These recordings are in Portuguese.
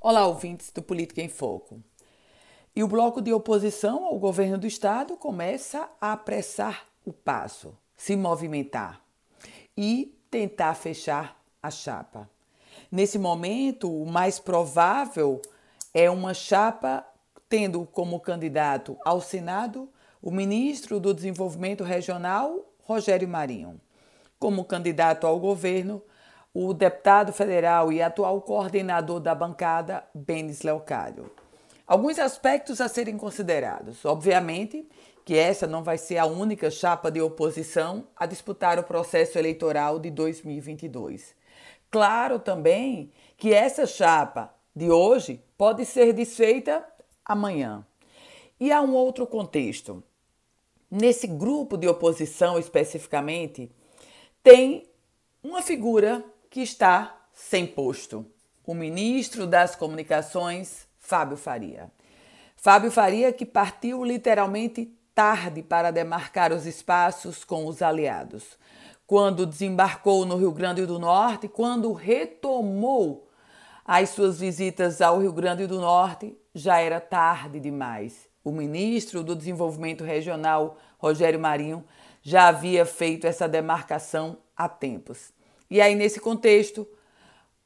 Olá, ouvintes do Política em Foco. E o bloco de oposição ao governo do estado começa a apressar o passo, se movimentar e tentar fechar a chapa. Nesse momento, o mais provável é uma chapa tendo como candidato ao Senado o ministro do Desenvolvimento Regional, Rogério Marinho, como candidato ao governo, o deputado federal e atual coordenador da bancada, Benis Leocádio. Alguns aspectos a serem considerados. Obviamente que essa não vai ser a única chapa de oposição a disputar o processo eleitoral de 2022. Claro também que essa chapa de hoje pode ser desfeita amanhã. E há um outro contexto. Nesse grupo de oposição especificamente, tem uma figura que está sem posto: o ministro das Comunicações, Fábio Faria. Fábio Faria, que partiu literalmente tarde para demarcar os espaços com os aliados. Quando desembarcou no Rio Grande do Norte, quando retomou as suas visitas ao Rio Grande do Norte, já era tarde demais. O ministro do Desenvolvimento Regional, Rogério Marinho, já havia feito essa demarcação há tempos. E aí, nesse contexto,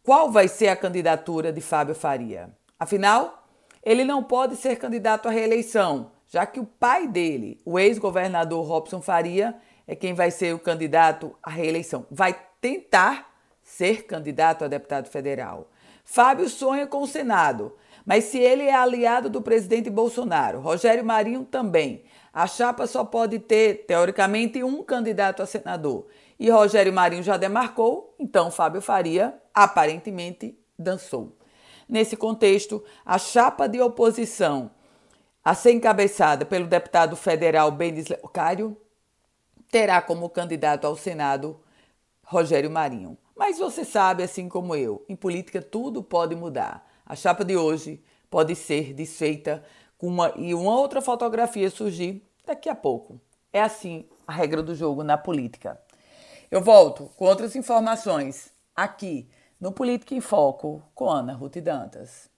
qual vai ser a candidatura de Fábio Faria? Afinal, ele não pode ser candidato à reeleição, já que o pai dele, o ex-governador Robson Faria, é quem vai ser o candidato à reeleição. Vai tentar ser candidato a deputado federal. Fábio sonha com o Senado, mas se ele é aliado do presidente Bolsonaro, Rogério Marinho também, a chapa só pode ter, teoricamente, um candidato a senador. E Rogério Marinho já demarcou, então Fábio Faria aparentemente dançou. Nesse contexto, a chapa de oposição a ser encabeçada pelo deputado federal Benis Leocário terá como candidato ao Senado Rogério Marinho. Mas você sabe, assim como eu, em política tudo pode mudar. A chapa de hoje pode ser desfeita com uma, e uma outra fotografia surgir daqui a pouco. É assim a regra do jogo na política. Eu volto com outras informações aqui no Política em Foco com Ana Ruth Dantas.